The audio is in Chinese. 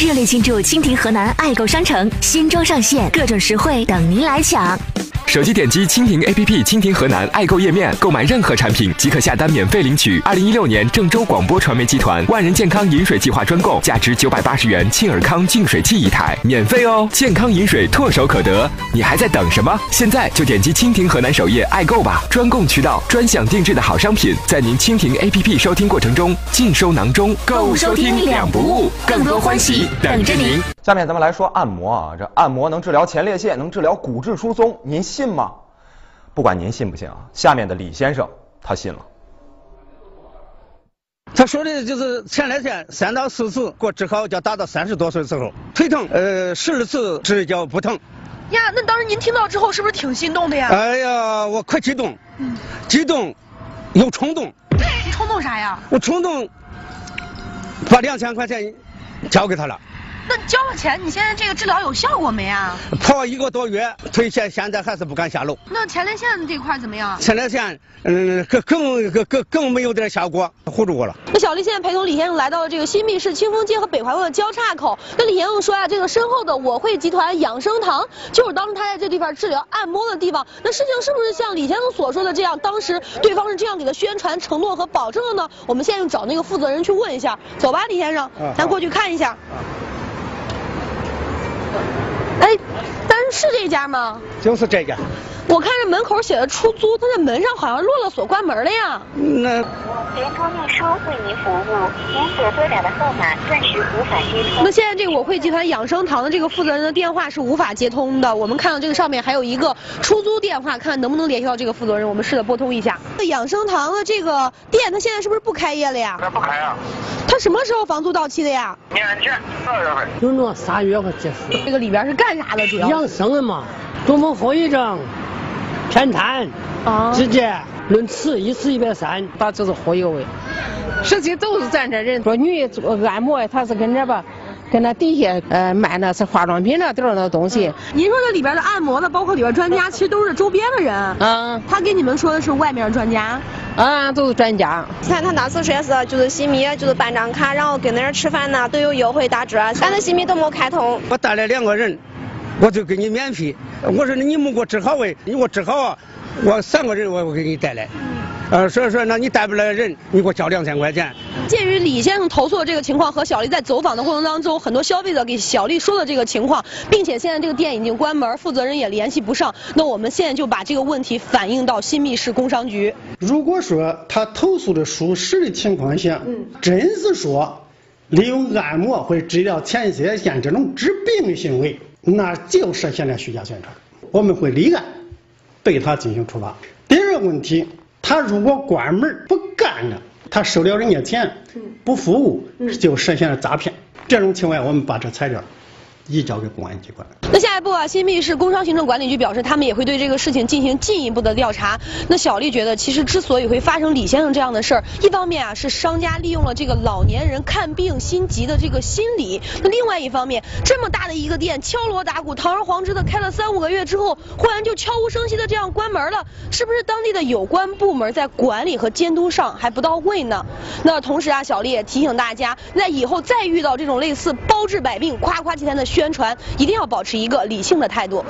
热烈庆祝蜻蜓河南爱购商城新装上线，各种实惠等您来抢。手机点击蜻蜓 APP 蜻蜓河南爱购页面，购买任何产品即可下单免费领取二零一六年郑州广播传媒集团万人健康饮水计划专供价值九百八十元沁尔康净水器一台，免费哦！健康饮水唾手可得，你还在等什么？现在就点击蜻蜓河南首页爱购吧！专供渠道，专享定制的好商品，在您蜻蜓 APP 收听过程中尽收囊中，购物收听两不误，更多欢喜等着您。下面咱们来说按摩啊，这按摩能治疗前列腺，能治疗骨质疏松，您信吗？不管您信不信啊，下面的李先生他信了。他说的就是前列腺三到四次给我治好，叫达到三十多岁时候，腿疼，呃，十二次治叫不疼。呀，那当时您听到之后是不是挺心动的呀？哎呀，我可激动，激动又冲动。你冲动啥呀？我冲动把两千块钱交给他了。那交了钱，你现在这个治疗有效果没啊？跑一个多月，腿现现在还是不敢下楼。那前列腺这块怎么样？前列腺，嗯，更更更更更没有点效果，唬住我了。那小丽现在陪同李先生来到了这个新密市清风街和北环路的交叉口。那李先生说呀，这个身后的我会集团养生堂就是当时他在这地方治疗按摩的地方。那事情是不是像李先生所说的这样？当时对方是这样给他宣传、承诺和保证的呢？我们现在就找那个负责人去问一下。走吧，李先生，咱过去看一下。哎，但是是这家吗？就是这家。我看这门口写的出租，它这门上好像落了锁，关门了呀。那联通运输为您服务，您所拨打的号码暂时无法接通。那现在这个我汇集团养生堂的这个负责人的电话是无法接通的。我们看到这个上面还有一个出租电话，看能不能联系到这个负责人。我们试着拨通一下。这养生堂的这个店，它现在是不是不开业了呀？那不开啊。它什么时候房租到期的呀？年前二月份。就那三月份结束。这个里边是干啥的？主要养生的嘛，中风后遗症。偏瘫，直接论次一次一百三，他就是忽悠的。实际都是咱这人，说女做按摩，他是跟这吧，跟那底下呃卖那是化妆品那点儿那东西。您说这里边的按摩的，包括里边专家，其实都是周边的人。嗯。他给你们说的是外面专家。啊，都是专家。你看他当时说是就是新密，就是办张卡，然后跟那儿吃饭呢都有优惠打折，但是新密都没开通。我带来两个人。我就给你免费，我说你没给我治好喂，你给我治好，我三个人我我给你带来，呃，所以说那你带不来人，你给我交两千块钱。鉴于李先生投诉的这个情况和小丽在走访的过程当中，很多消费者给小丽说的这个情况，并且现在这个店已经关门，负责人也联系不上，那我们现在就把这个问题反映到新密市工商局。如果说他投诉的属实的情况下，嗯，真是说利用按摩或治疗前列腺这种治病的行为。那就涉嫌了虚假宣传，我们会立案对他进行处罚。第二个问题，他如果关门不干了，他收了人家钱不服务，就涉嫌了诈骗。这种情况下，我们把这材料。移交给公安机关。那下一步啊，新密市工商行政管理局表示，他们也会对这个事情进行进一步的调查。那小丽觉得，其实之所以会发生李先生这样的事儿，一方面啊是商家利用了这个老年人看病心急的这个心理，那另外一方面，这么大的一个店，敲锣打鼓、堂而皇之的开了三五个月之后，忽然就悄无声息的这样关门了，是不是当地的有关部门在管理和监督上还不到位呢？那同时啊，小丽也提醒大家，那以后再遇到这种类似包治百病、夸夸其谈的宣宣传一定要保持一个理性的态度。